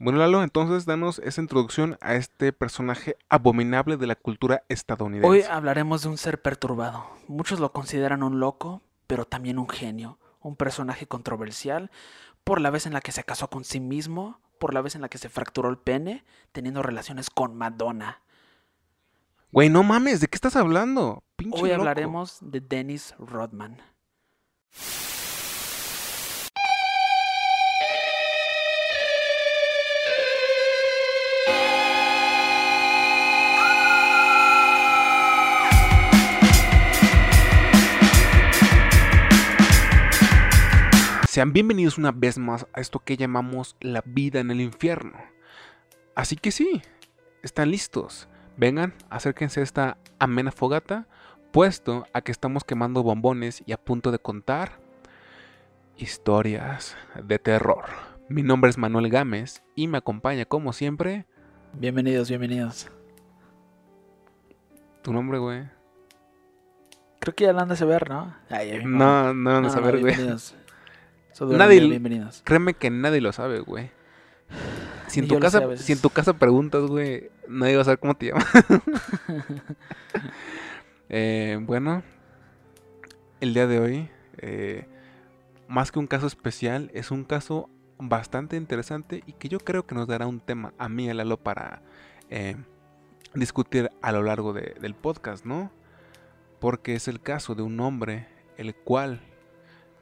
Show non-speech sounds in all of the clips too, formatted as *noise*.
Bueno, Lalo, entonces danos esa introducción a este personaje abominable de la cultura estadounidense. Hoy hablaremos de un ser perturbado. Muchos lo consideran un loco, pero también un genio. Un personaje controversial por la vez en la que se casó con sí mismo, por la vez en la que se fracturó el pene, teniendo relaciones con Madonna. Güey, no mames, ¿de qué estás hablando? Pinche Hoy loco. hablaremos de Dennis Rodman. Sean bienvenidos una vez más a esto que llamamos la vida en el infierno. Así que sí, están listos. Vengan, acérquense a esta amena fogata, puesto a que estamos quemando bombones y a punto de contar historias de terror. Mi nombre es Manuel Gámez y me acompaña como siempre Bienvenidos, bienvenidos. tu nombre, güey. Creo que ya lo han de saber, ¿no? Ay, No, no a no, saber, güey. Solo Nadie- bienvenidos. Créeme que nadie lo sabe, güey. Si en, tu casa, si en tu casa preguntas, güey, nadie va a saber cómo te llamas. *laughs* Eh, bueno, el día de hoy, eh, más que un caso especial, es un caso bastante interesante y que yo creo que nos dará un tema a mí y a Lalo para eh, discutir a lo largo de- del podcast, ¿no? Porque es el caso de un hombre el cual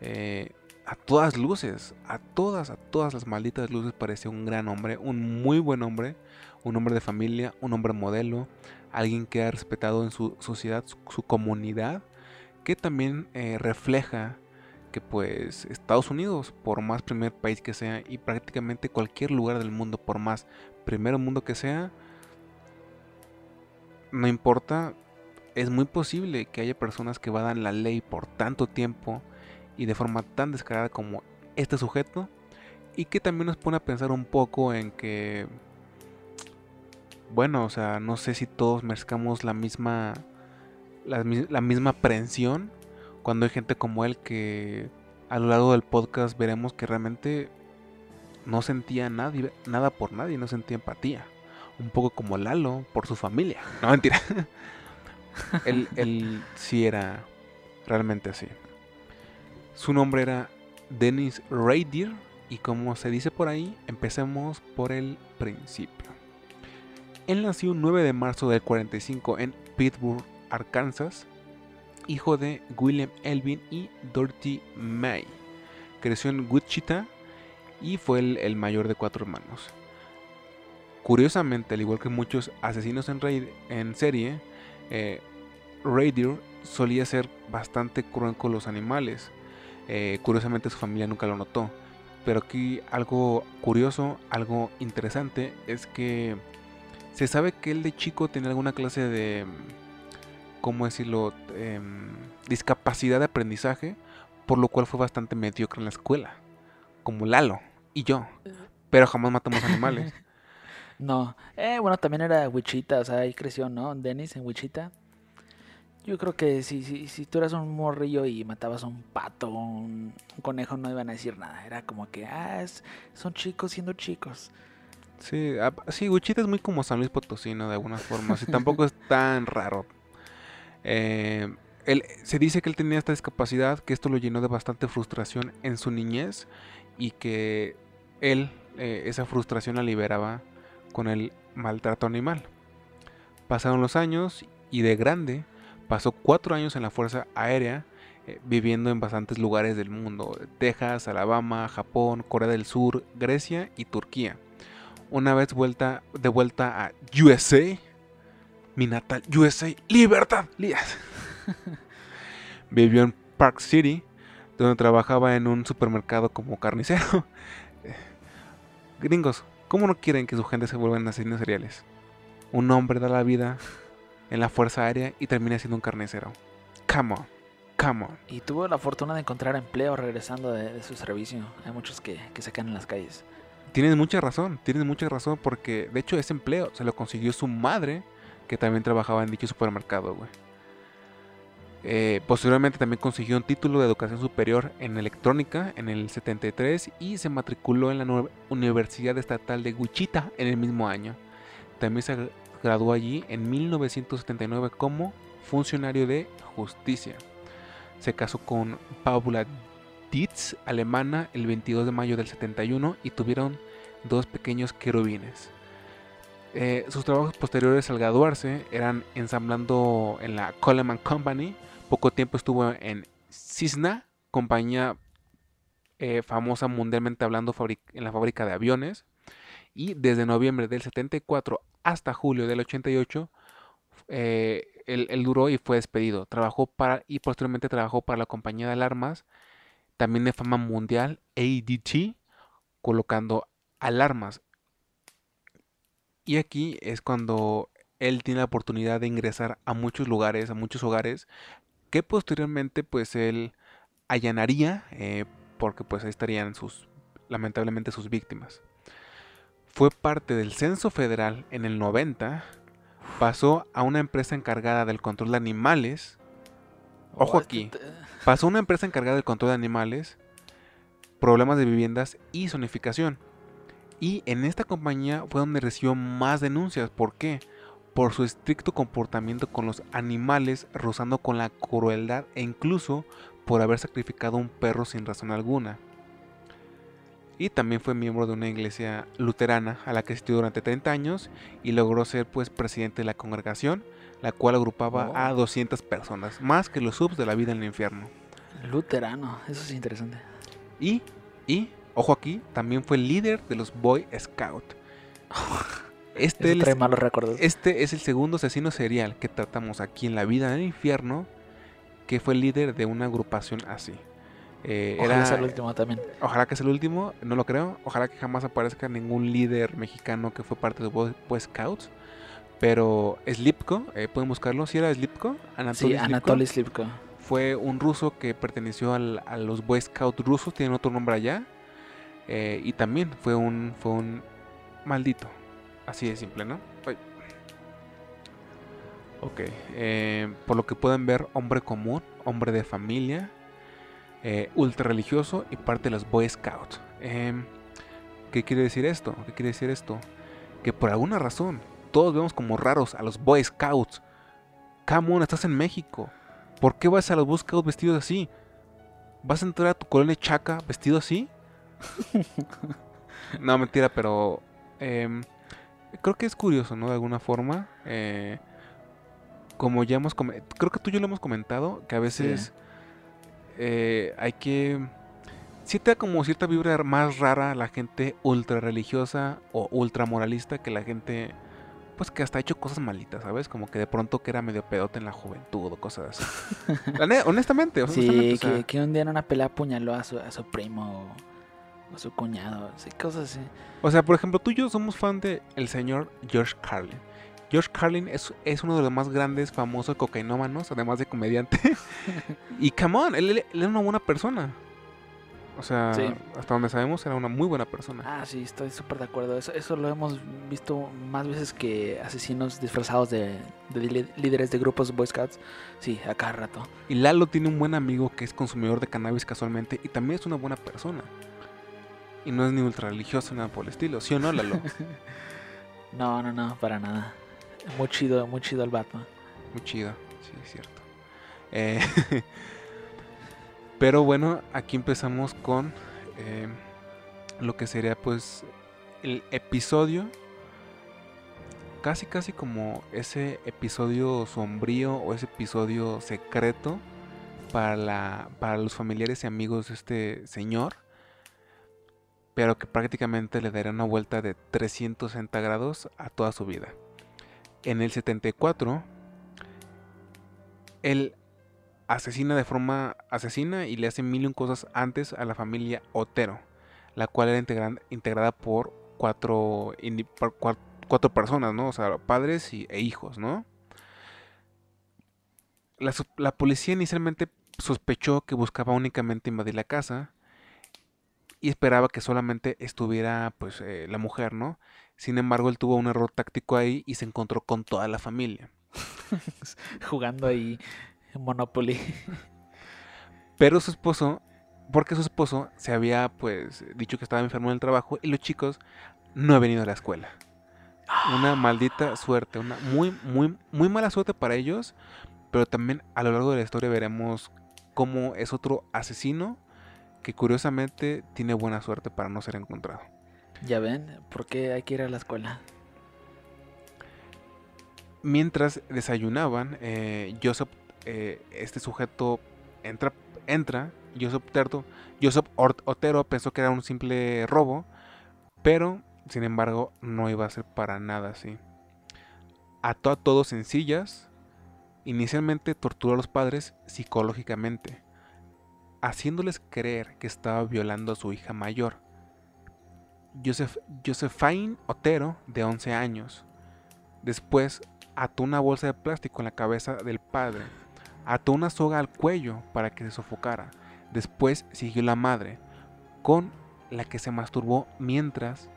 eh, a todas luces, a todas, a todas las malditas luces parecía un gran hombre, un muy buen hombre, un hombre de familia, un hombre modelo, alguien que ha respetado en su sociedad, su, comunidad, que también eh, refleja que pues Estados Unidos, por más primer país que sea, y prácticamente cualquier lugar del mundo, por más primer mundo que sea, no importa, es muy posible que haya personas que vadan la ley por tanto tiempo y de forma tan descarada como este sujeto, y que también nos pone a pensar un poco en que bueno, o sea, no sé si todos merezcamos la misma la, mi- la misma aprehensión cuando hay gente como él que a lo largo del podcast veremos que realmente no sentía nadie, nada por nadie, no sentía empatía. Un poco como Lalo por su familia. *laughs* No, mentira. *laughs* él, él sí era realmente así. Su nombre era Dennis Rader y como se dice por ahí, empecemos por el principio. Él nació un 9 de marzo del 45 en Pittsburgh, Arkansas, hijo de William Elvin y Dorothy May. Creció en Wichita y fue el, el mayor de cuatro hermanos. Curiosamente, al igual que muchos asesinos en, serie, eh, Rader solía ser bastante cruel con los animales. Eh, curiosamente su familia nunca lo notó. Pero aquí algo curioso, algo interesante, es que se sabe que él de chico tenía alguna clase de, ¿cómo decirlo?, Em, discapacidad de aprendizaje, por lo cual fue bastante mediocre en la escuela, como Lalo y yo, pero jamás matamos animales. *laughs* No. Eh, bueno, también era Wichita, o sea, ahí creció, ¿no? Dennis en Wichita. Yo creo que si, si, si tú eras un morrillo y matabas a un pato, un, un conejo, no iban a decir nada. Era como que, ah, es- son chicos siendo chicos. Sí, ah, sí, Wichita es muy como San Luis Potosí, ¿no? De algunas formas, y tampoco es tan raro. Eh, él, se dice que él tenía esta discapacidad, que esto lo llenó de bastante frustración en su niñez y que él eh, esa frustración la liberaba con el maltrato animal. Pasaron los años y de grande pasó cuatro años en la Fuerza Aérea, eh, viviendo en bastantes lugares del mundo, Texas, Alabama, Japón, Corea del Sur, Grecia y Turquía. Una vez vuelta, de vuelta a USA, mi natal USA, libertad. li- *laughs* Vivió en Park City, donde trabajaba en un supermercado como carnicero. *laughs* Gringos, ¿cómo no quieren que su gente se vuelvan asesinos seriales? Un hombre da la vida en la Fuerza Aérea y termina siendo un carnicero. Come on, come on. Y tuvo la fortuna de encontrar empleo regresando de, de su servicio. Hay muchos que, que se quedan en las calles. Tienes mucha razón, tienes mucha razón porque de hecho ese empleo se lo consiguió su madre que también trabajaba en dicho supermercado, güey. Eh, posteriormente también consiguió un título de educación superior en electrónica en el 73 y se matriculó en la Universidad Estatal de Wichita en el mismo año. También se graduó allí en 1979 como funcionario de justicia. Se casó con Paula Dietz, alemana, el 22 de mayo del 71 y tuvieron dos pequeños querubines. Eh, sus trabajos posteriores al graduarse eran ensamblando en la Coleman Company. Poco tiempo estuvo en Cisna, compañía eh, famosa mundialmente hablando en la fábrica de aviones. Y desde noviembre del 74 hasta julio del 88, eh, él, duró y fue despedido. Trabajó para y posteriormente trabajó para la compañía de alarmas, también de fama mundial, ADT, colocando alarmas. Y aquí es cuando él tiene la oportunidad de ingresar a muchos lugares, a muchos hogares, que posteriormente pues él allanaría, eh, porque pues ahí estarían sus, lamentablemente sus víctimas. Fue parte del censo federal en el 90, pasó a una empresa encargada del control de animales. Ojo aquí, pasó a una empresa encargada del control de animales, problemas de viviendas y zonificación. Y en esta compañía fue donde recibió más denuncias. ¿Por qué? Por su estricto comportamiento con los animales, rozando con la crueldad e incluso por haber sacrificado un perro sin razón alguna. Y también fue miembro de una iglesia luterana a la que asistió durante 30 años y logró ser pues presidente de la congregación, la cual agrupaba a 200 personas, más que los subs de la vida en el infierno. Luterano, eso es interesante. Y, y Ojo aquí, también fue líder de los Boy Scout. *laughs* Este, es, malos recuerdos. este es el segundo asesino serial que tratamos aquí en La Vida en el Infierno, que fue líder de una agrupación así. Eh, ojalá sea el último también. Ojalá que sea el último, no lo creo. Ojalá que jamás aparezca ningún líder mexicano que fue parte de Boy, Scouts. Pero Slipko, eh, pueden buscarlo. Si era Slipko, Anatoly sí, Anatoly Slipko. Fue un ruso que perteneció a los Boy Scouts rusos, tienen otro nombre allá. Eh, y también fue un, fue un maldito. Así de simple, ¿no? Ok. Eh, por lo que pueden ver, hombre común, hombre de familia, eh, ultra religioso y parte de los Boy Scouts. Em, ¿Qué quiere decir esto? ¿Qué quiere decir esto? Que por alguna razón todos vemos como raros a los Boy Scouts. Come estás en México. ¿Por qué vas a los Boy Scouts vestidos así? ¿Vas a entrar a tu colonia chaca vestido así? *laughs* no, mentira, pero em, creo que es curioso, ¿no? De alguna forma. Eh, como ya hemos creo que tú y yo lo hemos comentado, que a veces eh, hay que... Si te da como cierta vibra más rara la gente ultra religiosa o ultra moralista que la gente pues que hasta ha hecho cosas malitas, ¿sabes? Como que de pronto que era medio pedote en la juventud o cosas así. honestamente, Sí, que, un día en una pelea apuñaló a su, a su primo a su cuñado, así, cosas así. O sea, por ejemplo, tú y yo somos fan de el señor George Carlin. George Carlin es, es uno de los más grandes, famosos cocainómanos, además de comediante. *laughs* y come on, él, era una buena persona. O sea, hasta donde sabemos, era una muy buena persona. Ah, sí, estoy súper de acuerdo. Eso, eso lo hemos visto más veces que asesinos disfrazados de, de líderes de grupos Boy Scouts. Sí, a cada rato. Y Lalo tiene un buen amigo que es consumidor de cannabis casualmente y también es una buena persona. Y no es ni ultra religioso nada por el estilo, ¿sí o no, Lalo? *laughs* no, no, no, para nada. Muy chido, muy chido el Batman. Muy chido, sí, es cierto. Eh, *laughs* pero bueno, aquí empezamos con eh, lo que sería pues el episodio. Casi, casi como ese episodio sombrío o ese episodio secreto para, la, para los familiares y amigos de este señor pero que prácticamente le daría una vuelta de 360 grados a toda su vida. En el 74, él asesina de forma asesina y le hace mil y un cosas antes a la familia Otero, la cual era integrada por cuatro, cuatro, personas, ¿no? O sea, padres y, e hijos, ¿no? La, policía inicialmente sospechó que buscaba únicamente invadir la casa, y esperaba que solamente estuviera pues eh, la mujer, ¿no? Sin embargo, él tuvo un error táctico ahí y se encontró con toda la familia. *laughs* Jugando ahí Monopoly. Pero su esposo, porque su esposo se había pues dicho que estaba enfermo en el trabajo y los chicos no han venido a la escuela. Una maldita suerte, una muy, muy, muy mala suerte para ellos, pero también a lo largo de la historia veremos cómo es otro asesino que curiosamente tiene buena suerte para no ser encontrado. Ya ven, ¿por qué hay que ir a la escuela? Mientras desayunaban, eh, Joseph, eh, este sujeto entra, entra Joseph, Terto, Joseph Otero pensó que era un simple robo, pero sin embargo no iba a ser para nada así. Ató a todos en sillas, inicialmente torturó a los padres psicológicamente, haciéndoles creer que estaba violando a su hija mayor, Joseph, Josephine Otero, de 11 años. Después ató una bolsa de plástico en la cabeza del padre, ató una soga al cuello para que se sofocara. Después siguió la madre, con la que se masturbó mientras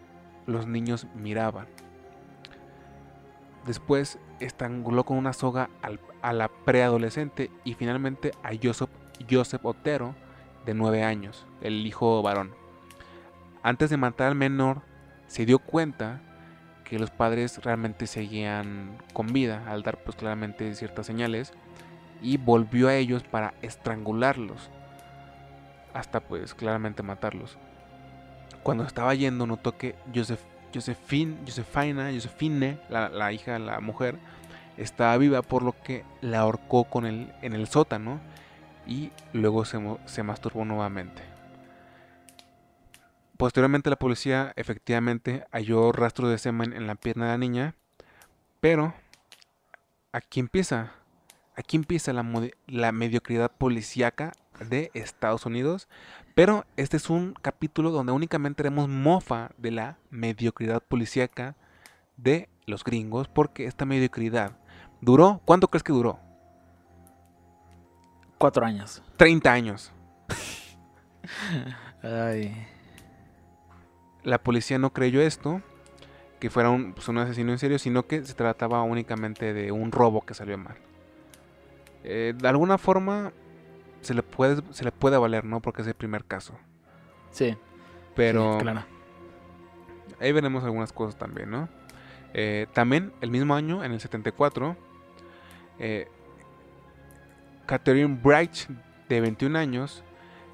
los niños miraban. Después estranguló con una soga a la preadolescente y finalmente a Joseph, Joseph Otero, de 9 años, el hijo varón. Antes de matar al menor, se dio cuenta que los padres realmente seguían con vida al dar pues claramente ciertas señales y volvió a ellos para estrangularlos hasta pues claramente matarlos. Cuando estaba yendo notó que Josefina, Josefine, la, la, hija, la mujer, estaba viva por lo que la ahorcó con él en el sótano y luego se masturbó nuevamente. Posteriormente la policía efectivamente halló rastros de semen en la pierna de la niña, pero aquí empieza, aquí empieza la, la mediocridad policíaca de Estados Unidos, pero este es un capítulo donde únicamente haremos mofa de la mediocridad policíaca de los gringos, porque esta mediocridad duró, ¿cuánto crees que duró? Cuatro años. Treinta años. *laughs* Ay la policía no creyó esto, que fuera un, pues, un, asesino en serio, sino que se trataba únicamente de un robo que salió mal. Eh, de alguna forma se le, puede, se le puede valer, ¿no? Porque es el primer caso. Sí. Pero... claro. Ahí veremos algunas cosas también, ¿no? Eh, también el mismo año, en el 74, eh, Catherine Bright, de 21 años,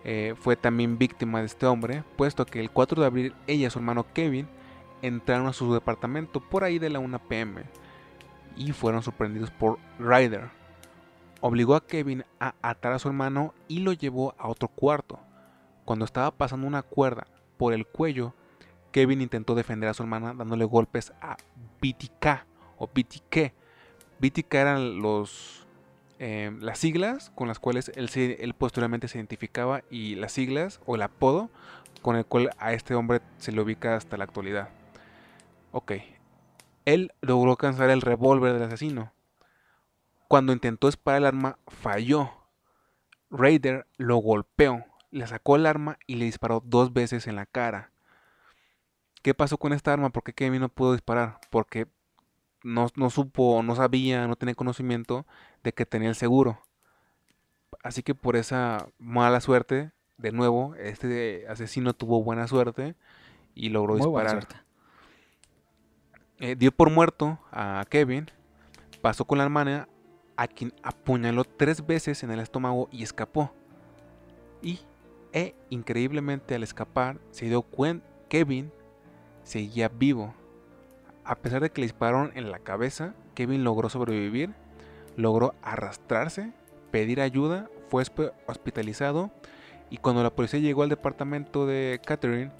eh, fue también víctima de este hombre, puesto que el 4 de abril ella y su hermano Kevin entraron a su departamento por ahí de la 1 pm y fueron sorprendidos por Ryder. Obligó a Kevin a atar a su hermano y lo llevó a otro cuarto. Cuando estaba pasando una cuerda por el cuello, Kevin intentó defender a su hermana dándole golpes a BTK o BTK. BTK eran los Em, las siglas con las cuales él, posteriormente se identificaba y las siglas o el apodo con el cual a este hombre se le ubica hasta la actualidad. Ok. Él logró alcanzar el revólver del asesino. Cuando intentó disparar el arma, falló. Raider lo golpeó, le sacó el arma y le disparó dos veces en la cara. ¿Qué pasó con esta arma? ¿Por qué Kevin no pudo disparar? Porque no, no supo, no sabía, no tenía conocimiento de que tenía el seguro. Así que por esa mala suerte, de nuevo, este asesino tuvo buena suerte y logró disparar. Eh, dio por muerto a Kevin, pasó con la hermana, a quien apuñaló tres veces en el estómago y escapó. Y, e, increíblemente al escapar, se dio cuenta Kevin seguía vivo. A pesar de que le dispararon en la cabeza, Kevin logró sobrevivir, logró arrastrarse, pedir ayuda, fue hospitalizado y cuando la policía llegó al departamento de Catherine,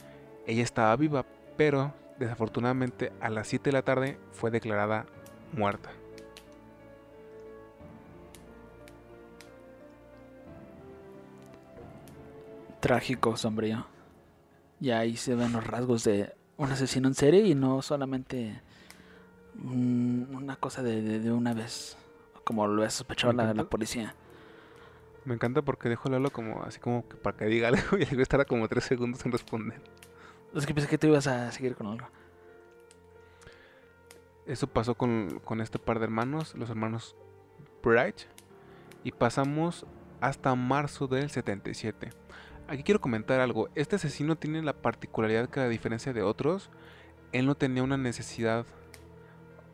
ella estaba viva, pero desafortunadamente a las 7 de la tarde fue declarada muerta. Trágico, sombrío. Y ahí se ven los rasgos de un asesino en serie y no solamente una cosa de, una vez, como lo ha sospechado la, la, policía. Me encanta porque dejó Lalo como así como que para que diga algo *laughs* y luego estará como tres segundos en responder. Es que pensé que tú ibas a seguir con algo. Eso pasó con, con este par de hermanos, los hermanos Bright. y pasamos hasta marzo del 77. Aquí quiero comentar algo. Este asesino tiene la particularidad que a diferencia de otros, él no tenía una necesidad,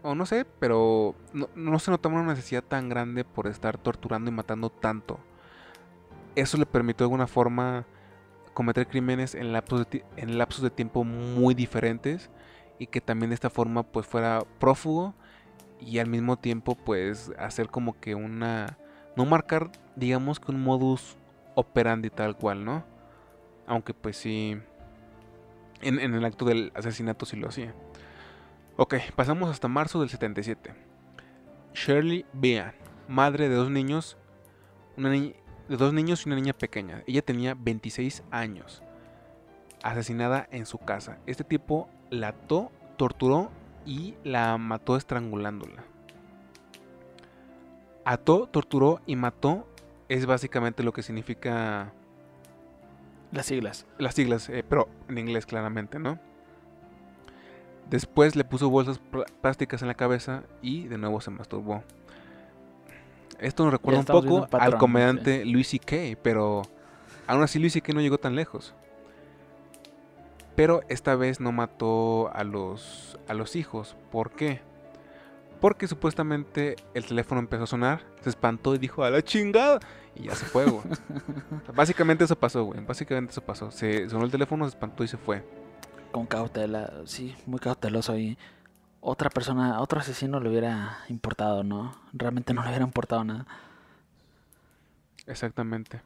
o no sé, pero no, se notaba una necesidad tan grande por estar torturando y matando tanto. Eso le permitió de alguna forma cometer crímenes en lapsos de, en lapsos de tiempo muy diferentes y que también de esta forma pues fuera prófugo y al mismo tiempo pues hacer como que una no marcar digamos que un modus operandi tal cual, ¿no? Aunque pues sí en, el acto del asesinato sí lo hacía. Ok, pasamos hasta marzo del 77. Shirley Bean, madre de dos niños, una de dos niños y una niña pequeña. Ella tenía 26 años, asesinada en su casa. Este tipo la ató, torturó y la mató estrangulándola. Ató, torturó y mató es básicamente lo que significa... Las siglas. Las siglas, eh, pero en inglés claramente, ¿no? Después le puso bolsas plásticas en la cabeza y de nuevo se masturbó. Esto nos recuerda un poco al comediante Louis C.K., pero aún así Louis C.K. no llegó tan lejos. Pero esta vez no mató a los, a los hijos. ¿Por qué? Porque supuestamente el teléfono empezó a sonar, se espantó y dijo a la chingada. Y ya se fue, güey. *laughs* Básicamente eso pasó, güey. Básicamente eso pasó. Se sonó el teléfono, se espantó y se fue. Con cautela, sí, muy cauteloso y otra persona, otro asesino le hubiera importado, ¿no? Realmente no le hubiera importado nada. Exactamente.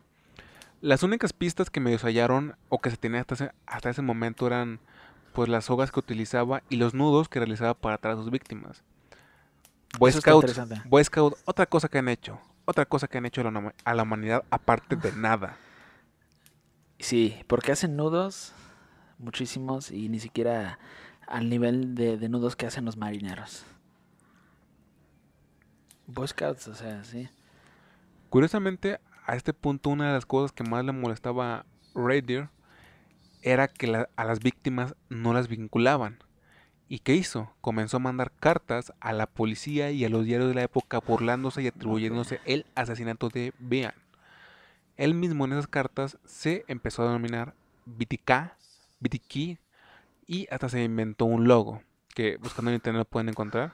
Las únicas pistas que me hallaron o que se tenía hasta ese, hasta ese momento eran pues las sogas que utilizaba y los nudos que realizaba para atrás a sus víctimas. Boy Boy Scout, otra cosa que han hecho, otra cosa que han hecho a la, humanidad aparte de nada. Sí, porque hacen nudos muchísimos y ni siquiera al nivel de, de nudos que hacen los marineros. Boy Scouts, o sea, sí. Curiosamente, a este punto una de las cosas que más le molestaba a era que a las víctimas no las vinculaban. ¿Y qué hizo? Comenzó a mandar cartas a la policía y a los diarios de la época burlándose y atribuyéndose el asesinato de Bean. Él mismo en esas cartas se empezó a denominar BTK, BTK y hasta se inventó un logo que buscando en internet lo pueden encontrar.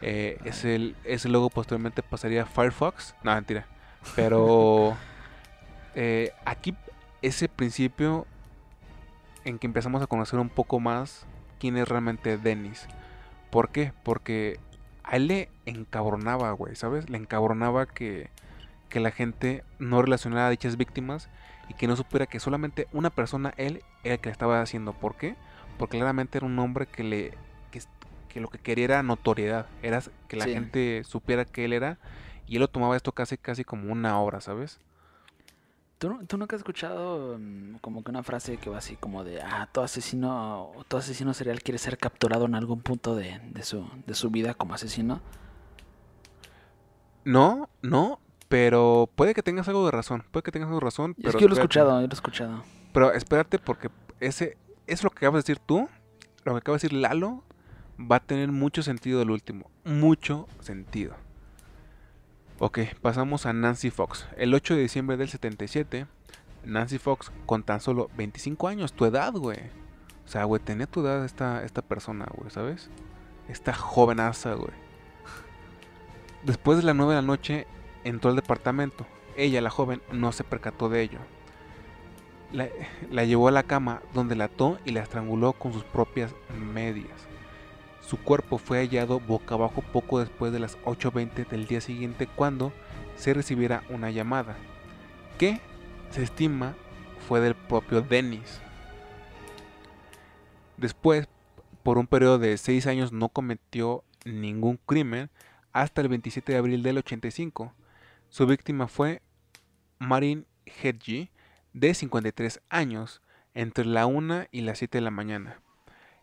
Eh, ese logo posteriormente pasaría a Firefox. No, mentira. Pero *laughs* eh, aquí ese principio en que empezamos a conocer un poco más quién es realmente Dennis. ¿Por qué? Porque a él le encabronaba, güey, ¿sabes? Le encabronaba que, que la gente no relacionara a dichas víctimas y que no supiera que solamente una persona, él, era el que le estaba haciendo. ¿Por qué? Porque claramente era un hombre que le que, lo que quería era notoriedad, era que la gente supiera que él era y él lo tomaba esto casi casi como una obra, ¿sabes? ¿Tú, ¿Tú, nunca has escuchado mm, como que una frase que va así como de, ah, todo asesino, todo asesino serial quiere ser capturado en algún punto de, de, su, de su vida como asesino? No, no, pero puede que tengas algo de razón, puede que tengas algo de razón. Pero es que yo lo he escuchado, yo lo he escuchado. Pero espérate porque ese es lo que acabas de decir tú, lo que acaba de decir Lalo, va a tener mucho sentido el último, mucho sentido. Ok, pasamos a Nancy Fox. El 8 de diciembre del 77, Nancy Fox con tan solo 25 años, tu edad, güey. O sea, güey, tenía tu edad esta, esta persona, güey, ¿sabes? Esta jovenaza, güey. Después de las 9 de la noche, entró al departamento. Ella, la joven, no se percató de ello. La, llevó a la cama, donde la ató y la estranguló con sus propias medias. Su cuerpo fue hallado boca abajo poco después de las 8.20 del día siguiente cuando se recibiera una llamada, que se estima fue del propio Dennis. Después, por un periodo de 6 años no cometió ningún crimen hasta el 27 de abril del 85. Su víctima fue Marin Hedgie, de 53 años, entre la 1 y las 7 de la mañana.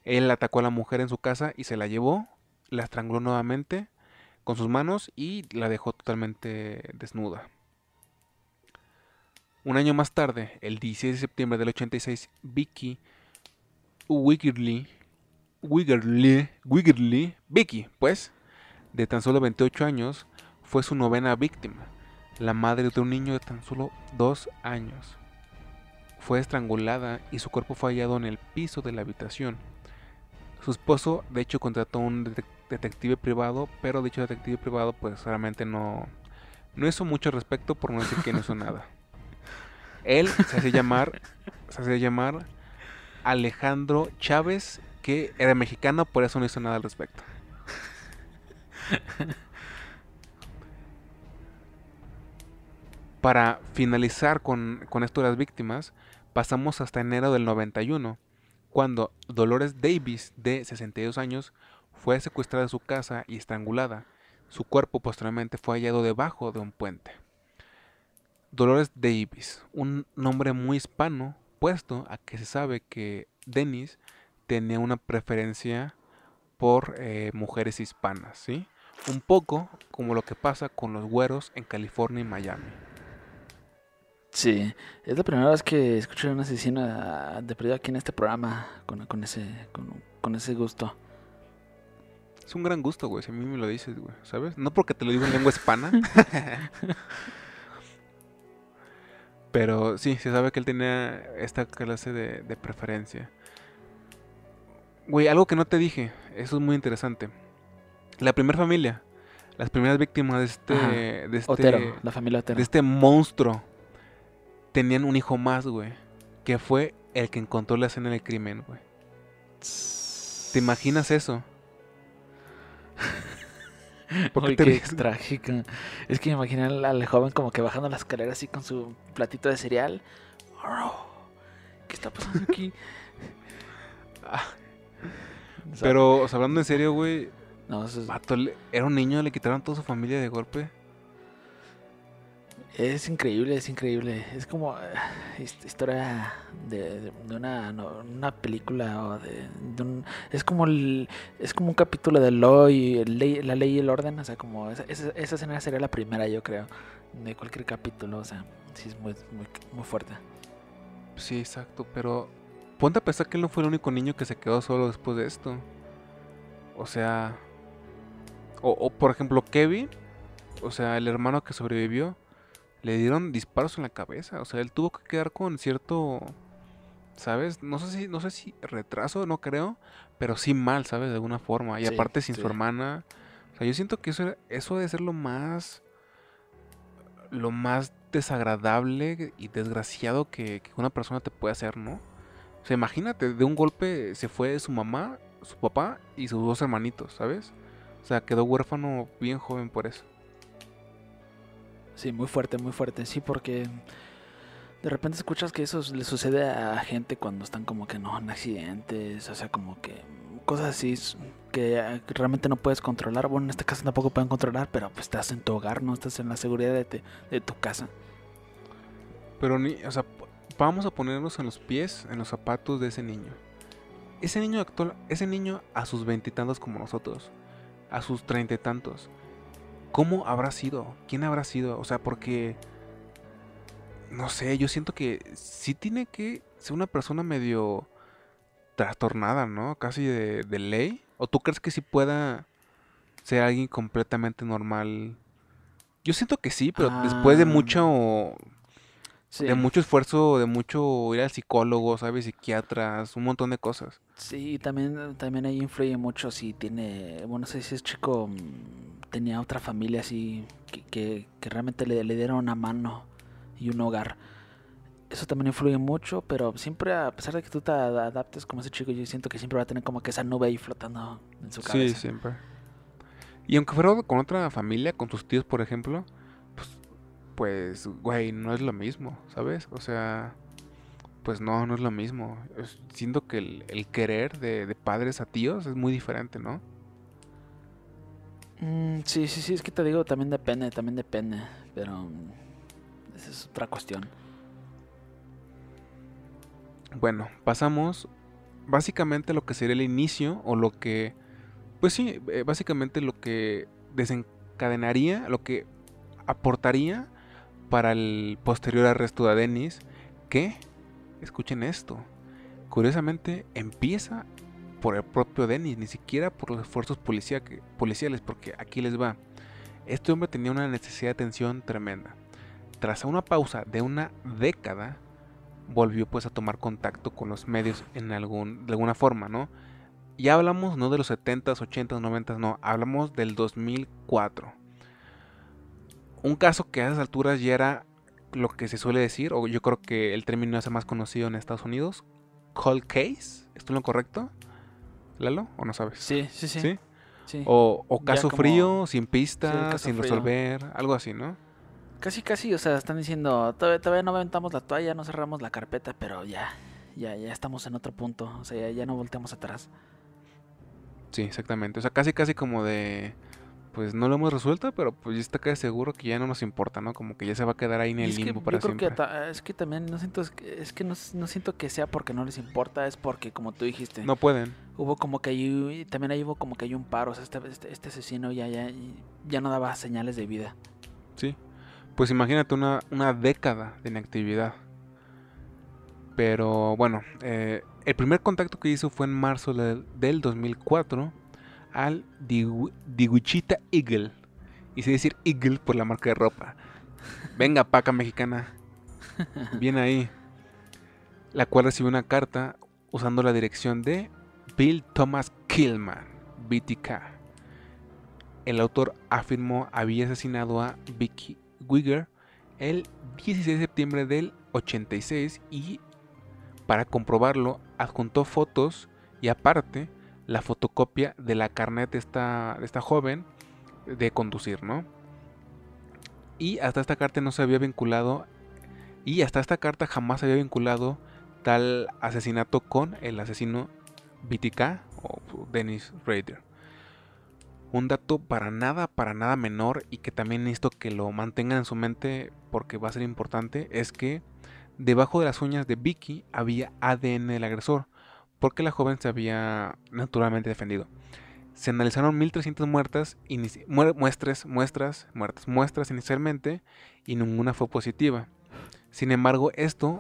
Él atacó a la mujer en su casa y se la llevó, la estranguló nuevamente con sus manos y la dejó totalmente desnuda. Un año más tarde, el 16 de septiembre del 86, Vicky Wiggerly, Wiggerly, Wiggerly, Vicky, pues, de tan solo 28 años, fue su novena víctima. La madre de un niño de tan solo dos años. Fue estrangulada y su cuerpo fue hallado en el piso de la habitación. Su esposo, de hecho, contrató un detec- detective privado, pero dicho detective privado, pues realmente no, no hizo mucho respecto, por no decir que no hizo nada. Él se hacía llamar, se hacía llamar Alejandro Chávez, que era mexicano, por eso no hizo nada al respecto. Para finalizar con, con esto de las víctimas, pasamos hasta enero del 91, cuando Dolores Davis, de 62 años, fue secuestrada de su casa y estrangulada. Su cuerpo posteriormente fue hallado debajo de un puente. Dolores Davis, un nombre muy hispano, puesto a que se sabe que Dennis tenía una preferencia por eh, mujeres hispanas, ¿sí? Un poco como lo que pasa con los güeros en California y Miami. Sí, es la primera vez que escucho a un asesino ah, de perdido aquí en este programa con, con ese con, con ese gusto. Es un gran gusto, güey, si a mí me lo dices, güey, ¿sabes? No porque te lo digo en lengua hispana. *laughs* Pero sí, se sabe que él tenía esta clase de, de preferencia. Güey, algo que no te dije, eso es muy interesante. La primera familia, las primeras víctimas de este, Ajá. de este, Otero, la familia Otero. de este monstruo, tenían un hijo más, güey, que fue el que encontró la escena del crimen, güey. ¿Te imaginas eso? *laughs* ¿Por qué Uy, te qué ríes? trágico. Es que me imaginé al, joven como que bajando la escalera así con su platito de cereal. ¿Qué está pasando aquí? *laughs* *laughs* Ah, Pero, o sea, hablando en serio, güey, no, eso es, vato, le- era un niño, le quitaron toda su familia de golpe. Es increíble, es increíble. Es como eh, his- historia de, una, no- una película o de, un... Es como, el, es como un capítulo de Law y la ley y el orden. O sea, como esa, esa, escena sería la primera, yo creo, de cualquier capítulo. O sea, sí es muy, muy, muy fuerte. Sí, exacto, pero ponte a pensar que él no fue el único niño que se quedó solo después de esto. O sea, o, por ejemplo, Kevin, o sea, el hermano que sobrevivió, le dieron disparos en la cabeza. O sea, él tuvo que quedar con cierto, ¿sabes? No sé si, no sé si retraso, no creo, pero sí mal, ¿sabes? De alguna forma. Y Sí, aparte sin sí. su hermana. O sea, yo siento que eso, era- eso debe ser lo más, lo más desagradable y desgraciado que, que una persona te puede hacer, ¿no? O sea, imagínate, de un golpe se fue su mamá, su papá y sus dos hermanitos, ¿sabes? O sea, quedó huérfano bien joven por eso. Sí, muy fuerte, muy fuerte. Sí, porque de repente escuchas que eso le sucede a gente cuando están como que no en accidentes, o sea, como que cosas así s- que realmente no puedes controlar. Bueno, en este caso tampoco pueden controlar, pero pues estás en tu hogar, no estás en la seguridad de, te- de tu casa. Pero ni, o sea, vamos a ponernos en los pies, en los zapatos de ese niño. Ese niño actual, ese niño a sus veintitantos como nosotros, a sus treinta y tantos, ¿cómo habrá sido? ¿Quién habrá sido? O sea, porque no sé, yo siento que sí tiene que ser una persona medio trastornada, ¿no? Casi de, de ley. ¿O tú crees que sí pueda ser alguien completamente normal? Yo siento que sí, pero después de Ah. mucho Sí, de mucho esfuerzo, de mucho ir al psicólogo, ¿sabes? Psiquiatras, un montón de cosas. sí, también, también ahí influye mucho si tiene, bueno, no sé si es chico, mm, tenía otra familia así, que, que, que realmente le, le dieron una mano y un hogar. Eso también influye mucho, pero siempre, a pesar de que tú te ad- adaptes como ese chico, yo siento que siempre va a tener como que esa nube ahí flotando en su Sí, cabeza. siempre. Y aunque fuera con otra familia, con tus tíos, por ejemplo, pues, güey, no es lo mismo, ¿sabes? O sea, pues no, no es lo mismo. Siento que el, el querer de, de padres a tíos es muy diferente, ¿no? Mm, sí, sí, sí, es que te digo, también depende, también depende, pero mm, esa es otra cuestión. Bueno, pasamos básicamente lo que sería el inicio o lo que, pues sí, eh, básicamente lo que desencadenaría, lo que aportaría para el posterior arresto de Dennis, que, escuchen esto, curiosamente empieza por el propio Dennis, ni siquiera por los esfuerzos policiales, porque aquí les va. Este hombre tenía una necesidad de atención tremenda. tras una pausa de una década, volvió pues a tomar contacto con los medios en algún, de alguna forma, ¿no? Ya hablamos no de los 70s, 80s, 90s, no, hablamos del 2004. Un caso que a esas alturas ya era lo que se suele decir, o yo creo que el término hace más conocido en Estados Unidos, cold case, ¿esto es lo correcto? Lalo, ¿o no sabes? Sí, sí, sí. ¿Sí? sí. O, caso como- frío, sin Sí, el caso sin frío. resolver, algo así, ¿no? Casi, casi, o sea, están diciendo, todavía, todavía no aventamos la toalla, no cerramos la carpeta, pero ya, ya, ya estamos en otro punto, o sea, ya, ya no volteamos atrás. Sí, exactamente. O sea, casi casi como de pues no lo hemos resuelto, pero pues ya está casi seguro que ya no nos importa, ¿no? Como que ya se va a quedar ahí en el es que limbo yo para creo siempre. que es que también no siento, es que, no, no siento que sea porque no les importa, es porque, como tú dijiste, No pueden. hubo como que hay, también ahí hubo como que hay un paro, o sea, este, este, este asesino ya, ya, ya no daba señales de vida. Sí. Pues imagínate una, una década de inactividad. Pero bueno, eh, el primer contacto que hizo fue en marzo del, del 2004 al Digu- Diguchita Eagle. Y se decir Eagle por la marca de ropa. Venga, paca mexicana. Bien ahí. La cual recibió una carta usando la dirección de Bill Thomas Killman, BTK. El autor afirmó había asesinado a Vicky Wigger el 16 de septiembre del 86 y para comprobarlo adjuntó fotos y aparte la fotocopia de la carnet de esta, de esta joven de conducir, ¿no? Y hasta esta carta no se había vinculado y hasta esta carta jamás se había vinculado tal asesinato con el asesino BTK o Dennis Rader. Un dato para nada, para nada menor y que también necesito que lo mantengan en su mente porque va a ser importante es que debajo de las uñas de Vicky había ADN del agresor porque la joven se había naturalmente defendido. Se analizaron 1300 muertas, muestras, muestras, muertas, muestras inicialmente y ninguna fue positiva. Sin embargo, esto,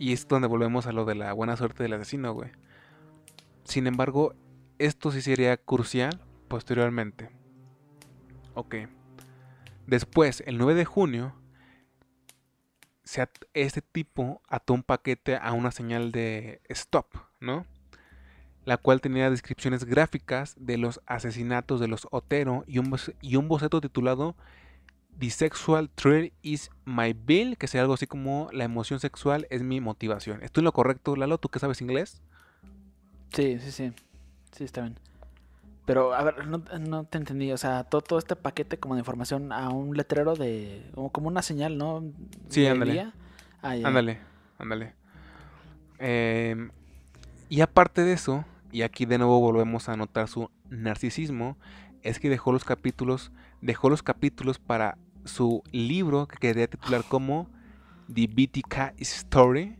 y es donde volvemos a lo de la buena suerte del asesino, güey. Sin embargo, esto sí sería crucial posteriormente. Ok. Después, el 9 de junio, se este tipo ató un paquete a una señal de stop, ¿no? La cual tenía descripciones gráficas de los asesinatos de los Otero y un, y un boceto titulado The Sexual Thrill is My Bill, que sería algo así como la emoción sexual es mi motivación. ¿Estoy en lo correcto, Lalo? ¿Tú que sabes inglés? Sí, sí, sí, sí, está bien. Pero, a ver, no, no te entendí, o sea, todo, todo este paquete como de información a un letrero de, como, una señal, ¿no? Sí, ándale. Ah, ya. Ándale, ándale. Em, y aparte de eso, y aquí de nuevo volvemos a notar su narcisismo, es que dejó los capítulos, dejó los capítulos para su libro que quería titular como The BTK Story,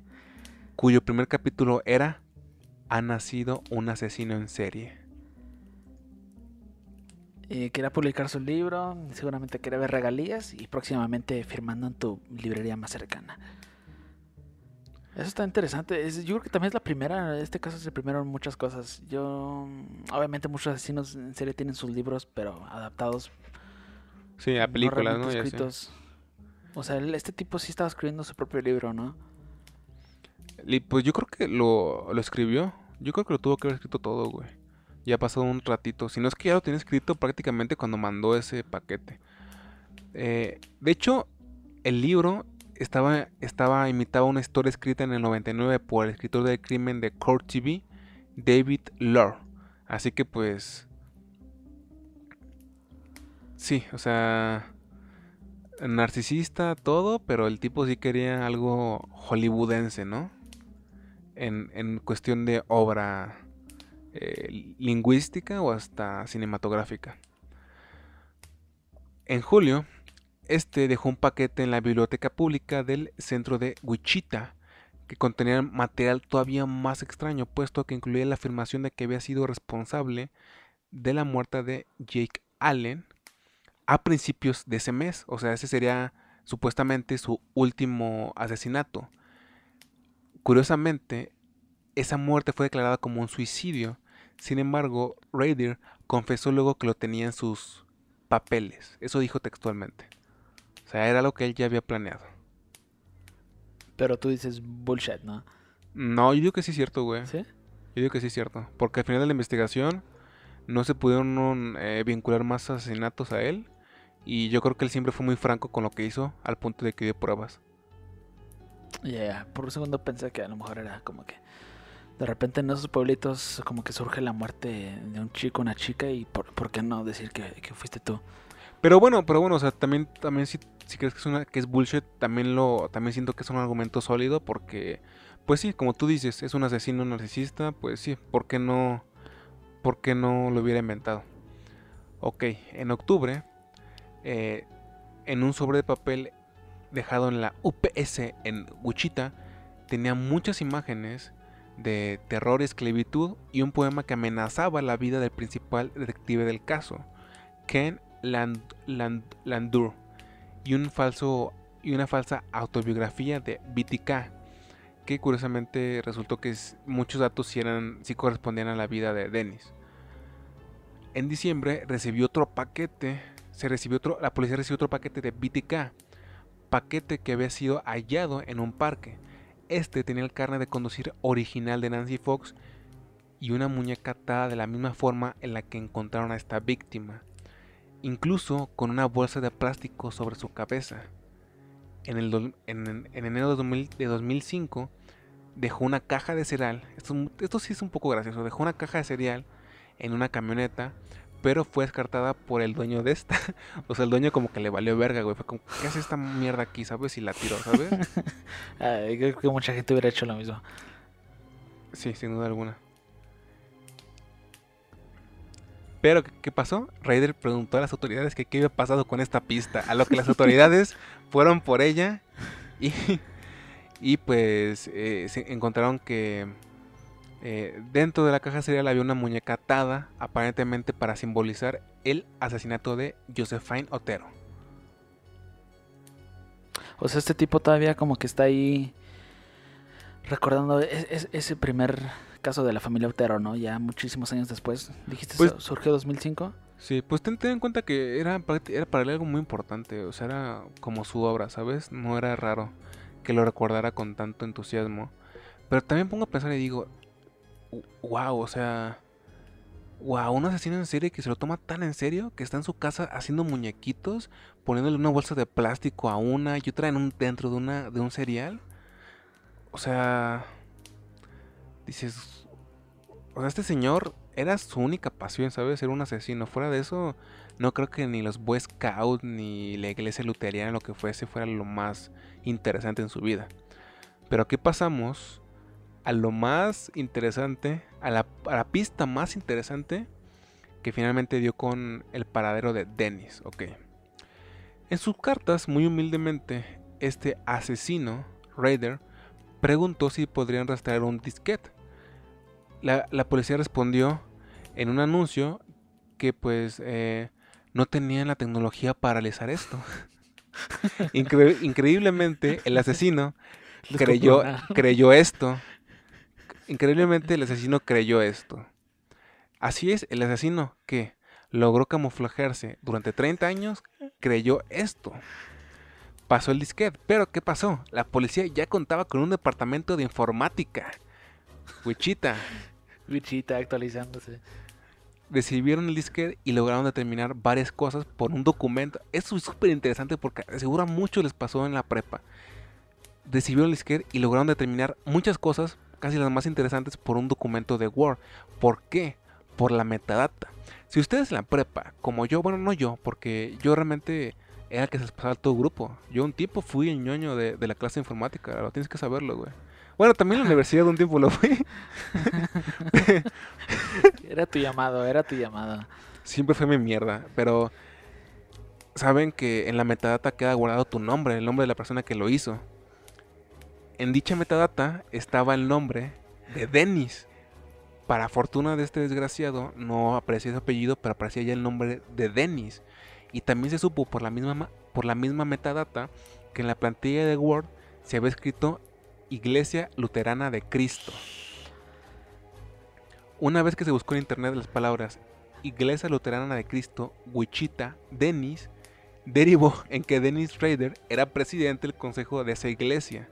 cuyo primer capítulo era Ha nacido un asesino en serie. Eh, quería publicar su libro, seguramente quería ver regalías y próximamente firmando en tu librería más cercana. Eso está interesante. es- yo creo que también es la primera, en este caso es el primero en muchas cosas. Yo, mm, obviamente muchos asesinos en serie tienen sus libros, pero adaptados. Sí, a no películas, ¿no? sé. escritos. O sea, este tipo sí estaba escribiendo su propio libro, ¿no? Pues yo creo que lo, lo escribió. Yo creo que lo tuvo que haber escrito todo, güey. Ya ha pasado un ratito. Si no es que ya lo tenía escrito prácticamente cuando mandó ese paquete. Eh, de hecho, el libro estaba, estaba imitaba una historia escrita en el 99 por el escritor del crimen de Court TV, David Lore. Así que pues... Sí, o sea... Narcisista, todo, pero el tipo sí quería algo hollywoodense, ¿no? en, en cuestión de obra eh, lingüística o hasta cinematográfica. En julio, este dejó un paquete en la biblioteca pública del centro de Wichita que contenía material todavía más extraño, puesto que incluía la afirmación de que había sido responsable de la muerte de Jake Allen a principios de ese mes. O sea, ese sería supuestamente su último asesinato. Curiosamente, esa muerte fue declarada como un suicidio. Sin embargo, Raider confesó luego que lo tenía en sus papeles. Eso dijo textualmente. O sea, era lo que él ya había planeado. Pero tú dices bullshit, ¿no? No, yo digo que sí es cierto, güey. ¿Sí? Yo digo que sí es cierto. Porque al final de la investigación no se pudieron eh, vincular más asesinatos a él. Y yo creo que él siempre fue muy franco con lo que hizo, al punto de que dio pruebas. Ya, ya. Por un segundo pensé que a lo mejor era como que de repente en esos pueblitos como que surge la muerte de un chico, una chica y por, ¿por qué no decir que, que fuiste tú? Pero bueno, pero bueno, o sea, también, también si, si crees que es, una, que es bullshit, también lo también siento que es un argumento sólido porque, pues sí, como tú dices, es un asesino narcisista, pues sí, ¿por qué no, por qué no lo hubiera inventado? Ok, en octubre, eh, en un sobre de papel dejado en la UPS en Wichita, tenía muchas imágenes de terror y esclavitud y un poema que amenazaba la vida del principal detective del caso, Ken Land, Land, Landur, y, un falso, y una falsa autobiografía de BTK, que curiosamente resultó que muchos datos sí, eran, correspondían a la vida de Dennis. En diciembre recibió otro paquete, se recibió otro, la policía recibió otro paquete de BTK, paquete que había sido hallado en un parque. Este tenía el carnet de conducir original de Nancy Fox y una muñeca atada de la misma forma en la que encontraron a esta víctima, incluso con una bolsa de plástico sobre su cabeza. En, el en, en enero de, 2000, de, 2005 dejó una caja de cereal, esto, esto sí es un poco gracioso, dejó una caja de cereal en una camioneta pero fue descartada por el dueño de esta. *laughs* o sea, el dueño como que le valió verga, güey. Fue como, ¿qué hace esta mierda aquí, sabes? Y la tiró, ¿sabes? *laughs* Ay, creo que mucha gente hubiera hecho lo mismo. Sí, sin duda alguna. Pero, ¿qué pasó? Raider preguntó a las autoridades que qué había pasado con esta pista. A lo que las *laughs* autoridades fueron por ella y, y pues eh, se encontraron que eh, dentro de la caja cereal había una muñeca atada, aparentemente para simbolizar el asesinato de Josephine Otero. O sea, este tipo todavía como que está ahí recordando es, es, ese primer caso de la familia Otero, ¿no? Ya muchísimos años después. ¿Dijiste Pues- surgió 2005? Sí, pues ten, ten en cuenta que era, era para él algo muy importante, o sea, era como su obra, ¿sabes? No era raro que lo recordara con tanto entusiasmo. Pero también pongo a pensar y digo, wow, o sea, wow, un asesino en serie que se lo toma tan en serio que está en su casa haciendo muñequitos, poniéndole una bolsa de plástico a una y otra en un, dentro de, una, de un cereal. O sea, dices, o sea, este señor era su única pasión, ¿sabes? Ser un asesino. Fuera de eso, no creo que ni los Boy Scouts ni la iglesia luteriana, lo que fuese, fuera lo más interesante en su vida. Pero aquí pasamos a lo más interesante, a la, a la pista más interesante que finalmente dio con el paradero de Dennis, ok. En sus cartas, muy humildemente, este asesino, Raider, preguntó si podrían rastrear un disquete. La, la policía respondió en un anuncio que pues eh, no tenían la tecnología para realizar esto. *laughs* Incre- increíblemente, el asesino creyó, creyó esto. Increíblemente el asesino creyó esto. Así es, el asesino que logró camuflajearse durante 30 años creyó esto. Pasó el disquete, pero ¿qué pasó? La policía ya contaba con un departamento de informática. Wichita. Bichita actualizándose. recibieron el disquete y lograron determinar varias cosas por un documento. Esto es súper interesante porque seguro a muchos les pasó en la prepa. Recibieron el disquete y lograron determinar muchas cosas, casi las más interesantes, por un documento de Word. ¿Por qué? Por la metadata. Si ustedes en la prepa, como yo, bueno, no yo, porque yo realmente era el que se pasaba todo grupo. Yo un tiempo fui el ñoño de, de la clase de informática, lo tienes que saberlo, güey. Bueno, también en la universidad un tiempo lo fui. *laughs* Era tu llamado, era tu llamado. Siempre fue mi mierda, pero saben que en la metadata queda guardado tu nombre, el nombre de la persona que lo hizo. En dicha metadata estaba el nombre de Dennis. Para fortuna de este desgraciado, no aparecía su apellido, pero aparecía ya el nombre de Dennis. Y también se supo por la misma, ma- por la misma metadata que en la plantilla de Word se había escrito Iglesia Luterana de Cristo. Una vez que se buscó en internet las palabras Iglesia Luterana de Cristo, Wichita, Dennis, derivó en que Dennis Rader era presidente del consejo de esa iglesia.